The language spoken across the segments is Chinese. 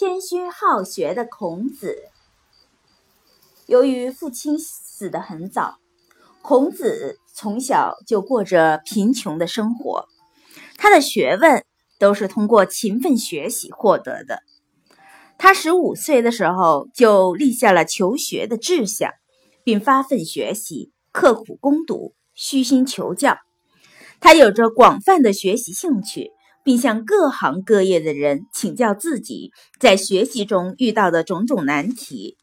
谦虚好学的孔子。由于父亲死得很早，孔子从小就过着贫穷的生活。他的学问都是通过勤奋学习获得的。他十五岁的时候就立下了求学的志向，并发奋学习，刻苦攻读，虚心求教。他有着广泛的学习兴趣，并向各行各业的人请教自己在学习中遇到的种种难题。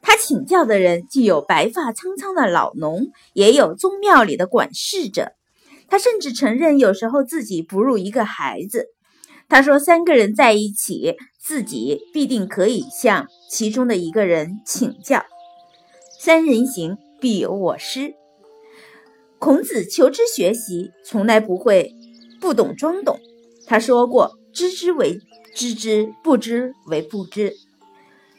他请教的人既有白发苍苍的老农，也有宗庙里的管事者。他甚至承认，有时候自己不如一个孩子。他说：“三个人在一起，自己必定可以向其中的一个人请教。三人行，必有我师。”孔子求知学习，从来不会不懂装懂。他说过：“知之为知之，不知为不知。”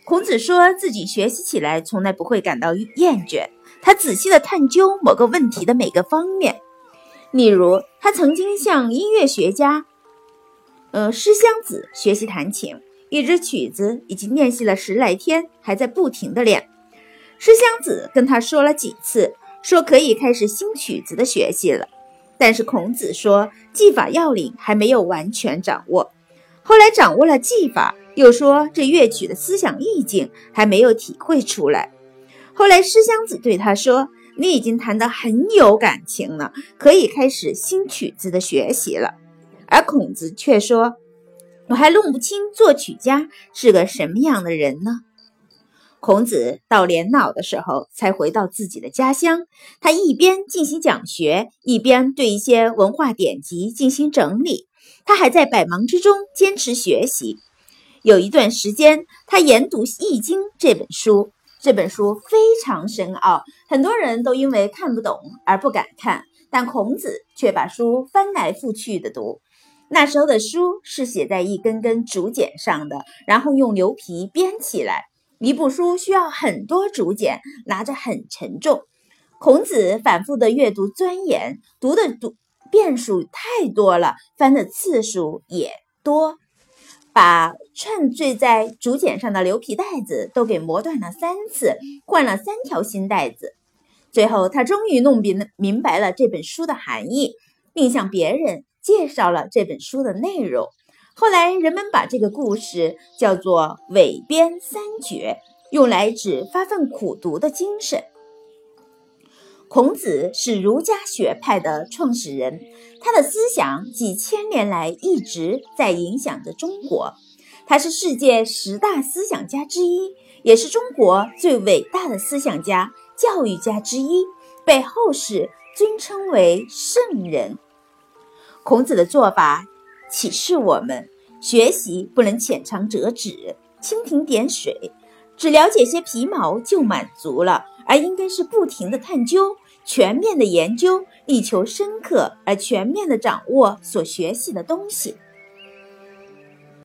孔子说自己学习起来从来不会感到厌倦。他仔细地探究某个问题的每个方面。例如，他曾经向音乐学家，呃，诗襄子学习弹琴，一支曲子已经练习了十来天，还在不停地练。诗襄子跟他说了几次，说可以开始新曲子的学习了。但是孔子说技法要领还没有完全掌握。后来掌握了技法，又说这乐曲的思想意境还没有体会出来。后来诗襄子对他说。你已经弹得很有感情了，可以开始新曲子的学习了。而孔子却说：“我还弄不清作曲家是个什么样的人呢。”孔子到年老的时候才回到自己的家乡，他一边进行讲学，一边对一些文化典籍进行整理。他还在百忙之中坚持学习。有一段时间，他研读《易经》这本书。这本书非常深奥，很多人都因为看不懂而不敢看，但孔子却把书翻来覆去的读。那时候的书是写在一根根竹简上的，然后用牛皮编起来。一部书需要很多竹简，拿着很沉重。孔子反复的阅读钻研，读的读遍数太多了，翻的次数也多。把串缀在竹简上的牛皮带子都给磨断了三次，换了三条新带子。最后，他终于弄明明白了这本书的含义，并向别人介绍了这本书的内容。后来，人们把这个故事叫做“韦编三绝”，用来指发奋苦读的精神。孔子是儒家学派的创始人，他的思想几千年来一直在影响着中国。他是世界十大思想家之一，也是中国最伟大的思想家、教育家之一，被后世尊称为圣人。孔子的做法启示我们：学习不能浅尝辄止、蜻蜓点水，只了解些皮毛就满足了。而应该是不停的探究、全面的研究，力求深刻而全面的掌握所学习的东西。